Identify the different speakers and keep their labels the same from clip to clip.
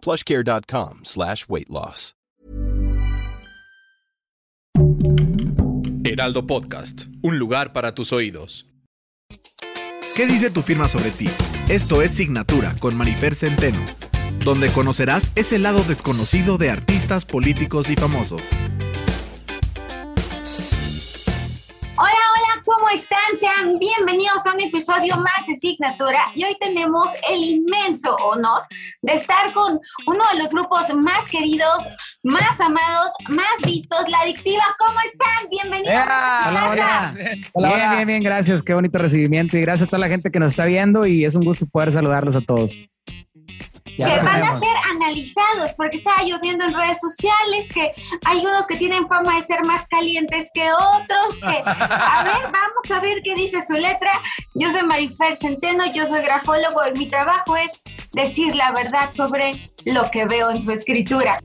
Speaker 1: plushcare.com slash weight loss.
Speaker 2: Heraldo Podcast, un lugar para tus oídos.
Speaker 3: ¿Qué dice tu firma sobre ti? Esto es Signatura con Marifer Centeno, donde conocerás ese lado desconocido de artistas, políticos y famosos.
Speaker 4: Están? Sean bienvenidos a un episodio más de Signatura y hoy tenemos el inmenso honor de estar con uno de los grupos más queridos, más amados, más vistos, La Adictiva. ¿Cómo están? Bienvenidos a su casa.
Speaker 5: Bien, bien, bien, gracias. Qué bonito recibimiento y gracias a toda la gente que nos está viendo y es un gusto poder saludarlos a todos. Ya
Speaker 4: que
Speaker 5: lo
Speaker 4: van a ser analizados, porque estaba lloviendo en redes sociales que hay unos que tienen fama de ser más calientes que otros, que a ver, vamos a ver qué dice su letra. Yo soy Marifer Centeno, yo soy grafólogo y mi trabajo es decir la verdad sobre lo que veo en su escritura.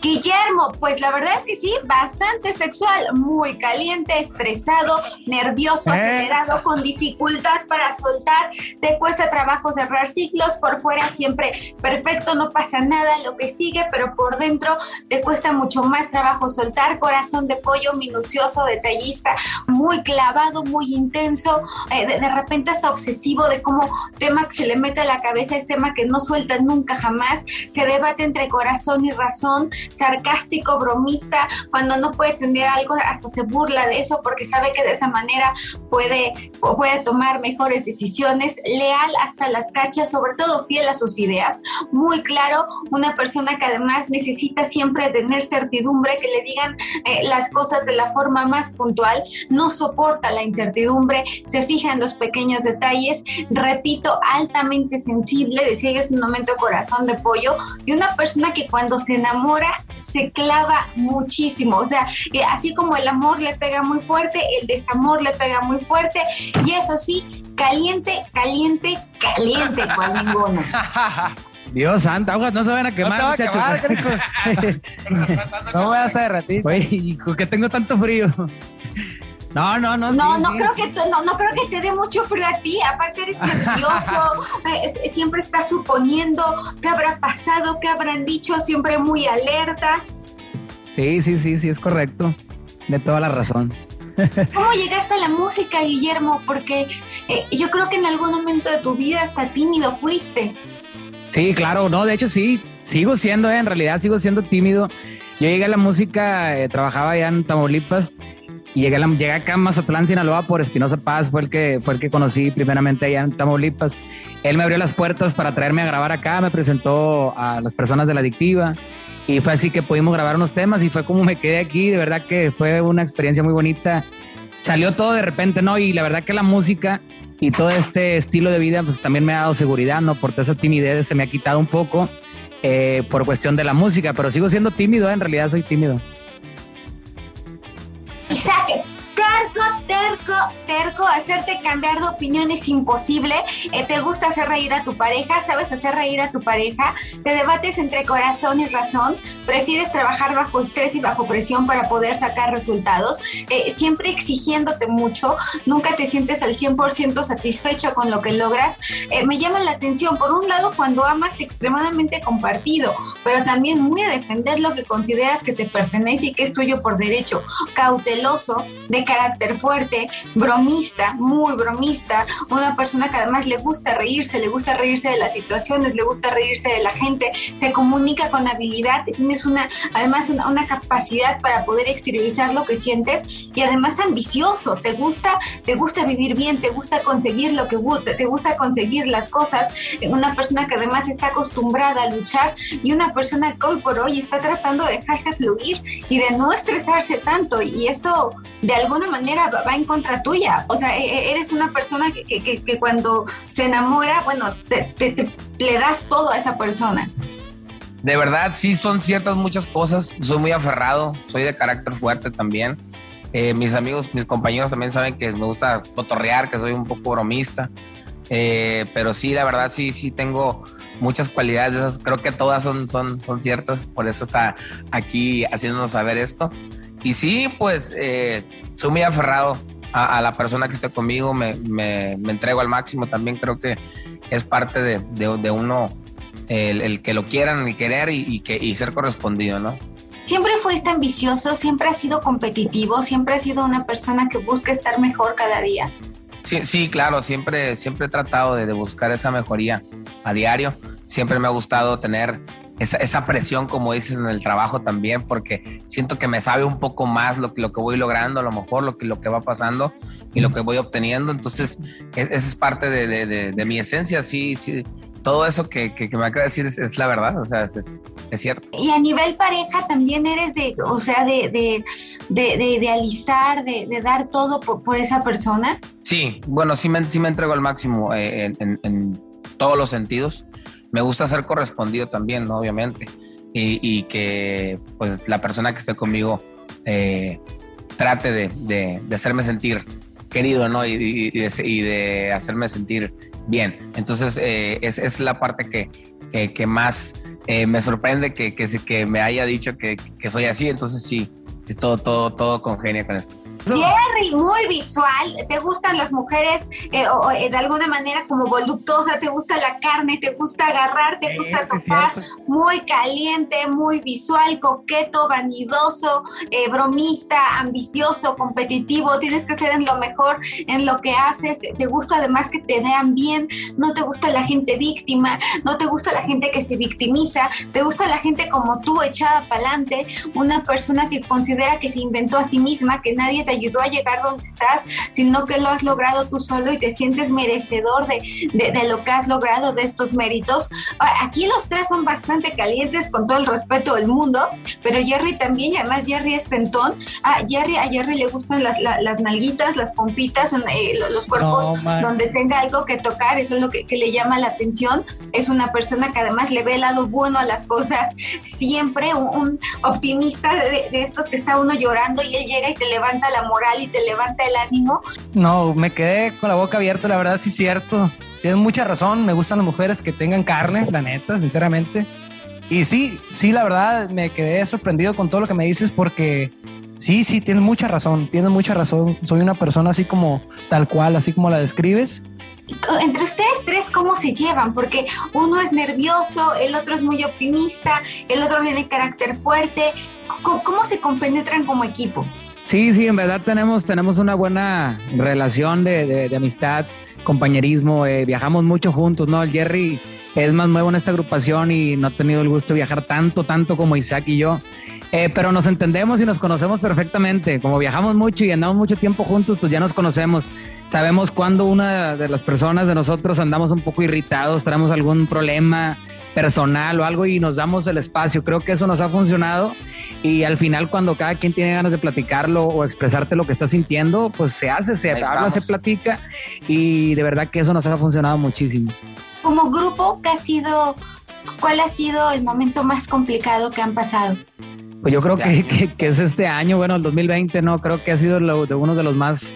Speaker 4: Guillermo, pues la verdad es que sí, bastante sexual, muy caliente, estresado, nervioso,
Speaker 5: ¿Eh?
Speaker 4: acelerado, con dificultad para soltar, te cuesta trabajo cerrar ciclos, por fuera siempre perfecto, no pasa nada, lo que sigue, pero por dentro te cuesta mucho más trabajo soltar, corazón de pollo, minucioso, detallista, muy clavado, muy intenso, eh, de, de repente hasta obsesivo de cómo tema que se le mete a la cabeza es tema que no suelta nunca jamás, se debate entre corazón y razón, sarcástico, bromista, cuando no puede tener algo, hasta se burla de eso porque sabe que de esa manera puede, puede tomar mejores decisiones, leal hasta las cachas, sobre todo fiel a sus ideas, muy claro, una persona que además necesita siempre tener certidumbre, que le digan eh, las cosas de la forma más puntual, no soporta la incertidumbre, se fija en los pequeños detalles, repito, altamente sensible, decía que es un momento corazón de pollo, y una persona que cuando se enamora se clava muchísimo, o sea, eh, así como el amor le pega muy fuerte, el desamor le pega muy fuerte, y eso sí, caliente, caliente, caliente, cual ninguno.
Speaker 5: Dios santo, aguas, no se van a quemar,
Speaker 6: No a
Speaker 5: muchachos.
Speaker 6: quemar, No voy a hacer ratito.
Speaker 5: Oye, hijo, que tengo tanto frío. No, no, no.
Speaker 4: No,
Speaker 5: sí,
Speaker 4: no
Speaker 5: sí.
Speaker 4: creo que no, no creo que te dé mucho frío a ti. Aparte eres nervioso, eh, es- siempre estás suponiendo qué habrá pasado, qué habrán dicho, siempre muy alerta.
Speaker 5: Sí, sí, sí, sí, es correcto. De toda la razón.
Speaker 4: ¿Cómo llegaste a la música, Guillermo? Porque eh, yo creo que en algún momento de tu vida hasta tímido fuiste.
Speaker 5: Sí, claro, no, de hecho sí, sigo siendo, eh, en realidad sigo siendo tímido. Yo llegué a la música, eh, trabajaba allá en Tamaulipas llegué, llegué acá a Mazatlán, Sinaloa por Espinosa Paz, fue el, que, fue el que conocí primeramente allá en Tamaulipas. Él me abrió las puertas para traerme a grabar acá, me presentó a las personas de la adictiva y fue así que pudimos grabar unos temas y fue como me quedé aquí, de verdad que fue una experiencia muy bonita. Salió todo de repente, ¿no? Y la verdad que la música y todo este estilo de vida pues también me ha dado seguridad, ¿no? Por toda esa timidez se me ha quitado un poco eh, por cuestión de la música, pero sigo siendo tímido, ¿eh? en realidad soy tímido.
Speaker 4: Isaac, terco, terco, terco, hacerte cambiar de opinión es imposible. Eh, te gusta hacer reír a tu pareja, sabes hacer reír a tu pareja, te debates entre corazón y razón, prefieres trabajar bajo estrés y bajo presión para poder sacar resultados, eh, siempre exigiéndote mucho, nunca te sientes al 100% satisfecho con lo que logras. Eh, me llama la atención, por un lado, cuando amas extremadamente compartido, pero también muy a defender lo que consideras que te pertenece y que es tuyo por derecho, cauteloso, de carácter fuerte, bromista, muy bromista, una persona que además le gusta reírse, le gusta reírse de las situaciones, le gusta reírse de la gente, se comunica con habilidad, tienes una, además una, una capacidad para poder exteriorizar lo que sientes y además ambicioso, te gusta, te gusta vivir bien, te gusta conseguir lo que te gusta conseguir las cosas, una persona que además está acostumbrada a luchar y una persona que hoy por hoy está tratando de dejarse fluir y de no estresarse tanto y eso de alguna manera va en contra tuya. O sea, e- e- eres una persona que, que- que- cuando se enamora, bueno, te, te- te- le das todo a esa persona.
Speaker 7: de verdad sí son ciertas muchas cosas. Soy muy aferrado, soy de carácter fuerte también. Eh, mis amigos, mis compañeros también saben que me gusta cotorrear, que soy un poco bromista. Eh, pero sí, la verdad, sí, sí tengo muchas cualidades. Creo que todas son, son, son ciertas. Por eso está aquí haciéndonos saber esto. Y sí, pues eh, soy muy aferrado a, la persona que esté conmigo. Me, me, me, entrego al máximo. También creo que es parte de, de, uno el, el, que lo quieran, el querer y, y, que, y ser correspondido, ¿no?
Speaker 4: Siempre fuiste ambicioso, siempre has sido competitivo, siempre has sido una persona que busca estar mejor cada día.
Speaker 7: Sí, sí, claro, siempre, siempre he tratado de, buscar esa mejoría a diario. Siempre me ha gustado tener esa, esa, presión, como dices, en el trabajo también, porque siento que me sabe un poco más lo, lo que voy logrando, a lo mejor lo que, lo que va pasando y lo que voy obteniendo. Entonces, esa es parte de, de, de, mi esencia. Sí, sí, todo eso que, que, me acaba de decir es, la verdad, o sea, es, es, cierto.
Speaker 4: Y a nivel pareja también eres de, o sea, de, de, de idealizar, de, dar todo por, por, esa persona.
Speaker 7: Sí, bueno, sí me, sí me entrego al máximo eh, en, en, todos los sentidos. Me gusta ser correspondido también, ¿no? obviamente, y, que pues la persona que esté conmigo eh, trate de, hacerme sentir querido, ¿no? Y, de, hacerme sentir bien. Entonces, eh, es, la parte que, que, más eh, me sorprende que, que, me haya dicho que, que soy así. Entonces, sí, todo, todo, todo congenia con esto.
Speaker 4: Jerry, muy visual. ¿Te gustan las mujeres eh, o, eh, de alguna manera como voluptuosa? ¿Te gusta la carne? ¿Te gusta agarrar? ¿Te gusta tocar? muy caliente, muy visual, coqueto, vanidoso, eh, bromista, ambicioso, competitivo. Tienes que ser en lo mejor en lo que haces. Te gusta además que te vean bien. No te gusta la gente víctima. No te gusta la gente que se victimiza. Te gusta la gente como tú, echada para adelante. Una persona que considera que se inventó a sí misma, que nadie te ayudó a llegar donde estás, sino que lo has logrado tú solo y te sientes merecedor de, de, lo que has logrado, de estos méritos. Aquí los tres son bastante calientes, con todo el respeto del mundo, pero Jerry también, y además Jerry es tentón. A Jerry, a Jerry le gustan las, las, nalguitas, las pompitas, eh, los cuerpos donde tenga algo que tocar, eso es lo que, que le llama la atención. Es una persona que además le ve el lado bueno a las cosas, siempre un, optimista de, de, estos que está uno llorando y él llega y te levanta la moral y te levanta el ánimo.
Speaker 6: No, me quedé con la boca abierta, la verdad sí es cierto. Tienes mucha razón, me gustan las mujeres que tengan carne, la neta, sinceramente. Y sí, sí, la verdad me quedé sorprendido con todo lo que me dices porque sí, sí, tienes mucha razón, tienes mucha razón. Soy una persona así como tal cual, así como la describes.
Speaker 4: Entre ustedes tres, ¿cómo se llevan? Porque uno es nervioso, el otro es muy optimista, el otro tiene carácter fuerte. ¿Cómo se compenetran como equipo?
Speaker 5: Sí, sí, en verdad tenemos, tenemos una buena relación de, de, amistad, compañerismo, eh, viajamos mucho juntos, ¿no? El Jerry es más nuevo en esta agrupación y no ha tenido el gusto de viajar tanto, tanto como Isaac y yo. Eh, pero nos entendemos y nos conocemos perfectamente. Como viajamos mucho y andamos mucho tiempo juntos, pues ya nos conocemos. Sabemos cuando una de las personas de nosotros andamos un poco irritados, tenemos algún problema, personal o algo y nos damos el espacio. Creo que eso nos ha funcionado y al final cuando cada quien tiene ganas de platicarlo o expresarte lo que está sintiendo, pues se hace, se habla, se platica y de verdad que eso nos ha funcionado muchísimo.
Speaker 4: Como grupo, ¿qué ha sido, ¿cuál ha sido el momento más complicado que han pasado?
Speaker 5: Pues yo creo que, que, es este año, bueno, el 2020, ¿no? Creo que ha sido lo, de uno de los más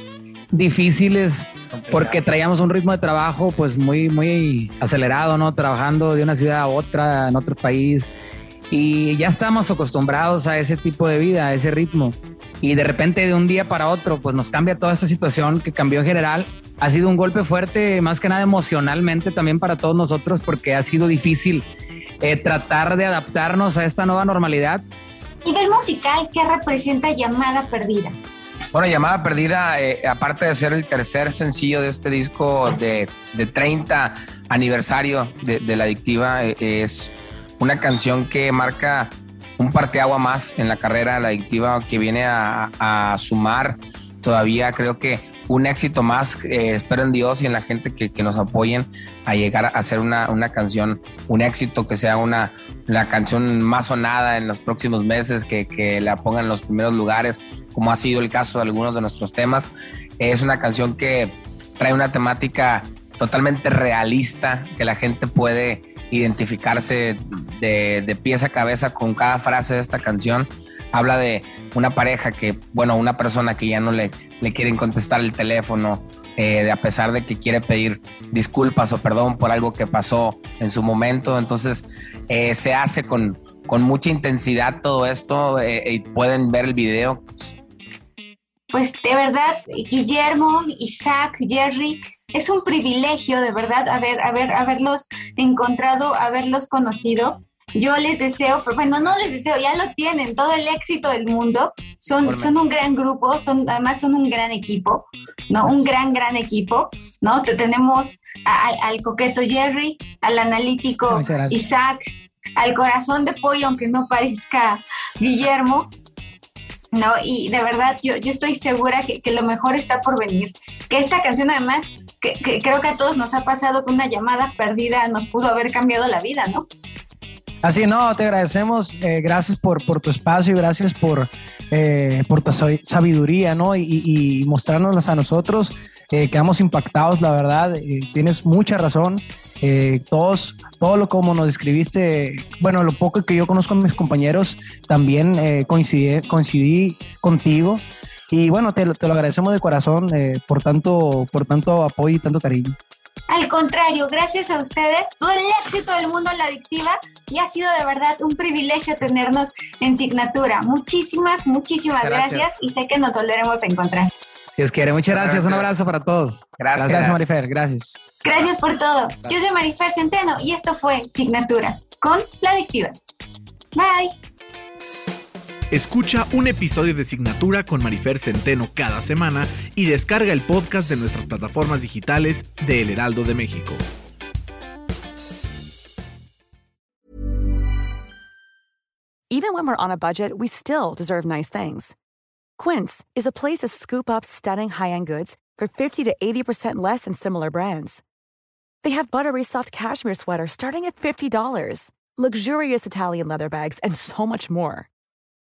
Speaker 5: difíciles porque traíamos un ritmo de trabajo pues muy, muy acelerado, ¿no? Trabajando de una ciudad a otra, en otro país. Y ya estamos acostumbrados a ese tipo de vida, a ese ritmo. Y de repente de un día para otro pues nos cambia toda esta situación que cambió en general. Ha sido un golpe fuerte, más que nada emocionalmente también para todos nosotros porque ha sido difícil eh, tratar de adaptarnos a esta nueva normalidad.
Speaker 4: Nivel musical, ¿qué representa Llamada Perdida?
Speaker 7: Bueno, Llamada Perdida, eh, aparte de ser el tercer sencillo de este disco de, de 30 aniversario de, La Adictiva, eh, es una canción que marca un parteagua más en la carrera de La Adictiva que viene a, a sumar. Todavía creo que un éxito más, eh, espero en Dios y en la gente que, que, nos apoyen a llegar a hacer una, una canción, un éxito, que sea una la canción más sonada en los próximos meses, que, que la pongan en los primeros lugares, como ha sido el caso de algunos de nuestros temas. Es una canción que trae una temática totalmente realista, que la gente puede identificarse de, de pies a cabeza con cada frase de esta canción. Habla de una pareja que, bueno, una persona que ya no le, le quieren contestar el teléfono, eh, de a pesar de que quiere pedir disculpas o perdón por algo que pasó en su momento. Entonces eh, se hace con, con mucha intensidad todo esto eh, y pueden ver el video.
Speaker 4: Pues de verdad, Guillermo, Isaac, Jerry, es un privilegio de verdad haber, haber, haberlos encontrado, haberlos conocido. Yo les deseo, bueno, no les deseo, ya lo tienen, todo el éxito del mundo. Son, son un gran grupo, son, además son un gran equipo, ¿no? Un gran, gran equipo, ¿no? Te tenemos al coqueto Jerry, al analítico Isaac, al corazón de pollo, aunque no parezca Guillermo, ¿no? Y de verdad, yo, yo estoy segura que, que, lo mejor está por venir. Que esta canción, además, que, que, creo que a todos nos ha pasado que una llamada perdida nos pudo haber cambiado la vida, ¿no?
Speaker 6: Así, no, te agradecemos, eh, gracias por, por tu espacio, gracias por, eh, por tu sabiduría, ¿no? Y, y mostrarnos a nosotros. Eh, quedamos impactados, la verdad, eh, tienes mucha razón. Todos, todo lo como nos describiste, bueno, lo poco que yo conozco a mis compañeros, también coincidí, contigo. Y bueno, te, te lo agradecemos de corazón por, tanto, por tanto apoyo y tanto cariño.
Speaker 4: Al contrario, gracias a ustedes, todo el éxito del mundo en la adictiva y ha sido de verdad un privilegio tenernos en Signatura. Muchísimas, muchísimas gracias, gracias y sé que nos volveremos a encontrar.
Speaker 5: Si os quiere, muchas gracias. gracias. Un abrazo para todos.
Speaker 6: Gracias. Gracias, Marifer. Gracias.
Speaker 4: Gracias por todo. Yo soy Marifer Centeno y esto fue Signatura con La Adictiva. Bye.
Speaker 3: Escucha un episodio de Signatura con Marifer Centeno cada semana y descarga el podcast de nuestras plataformas digitales de El Heraldo de México.
Speaker 8: Even when we're on a budget, we still deserve nice things. Quince is a place to scoop up stunning high-end goods for 50 to 80% less than similar brands. They have buttery soft cashmere sweaters starting at $50, luxurious Italian leather bags, and so much more.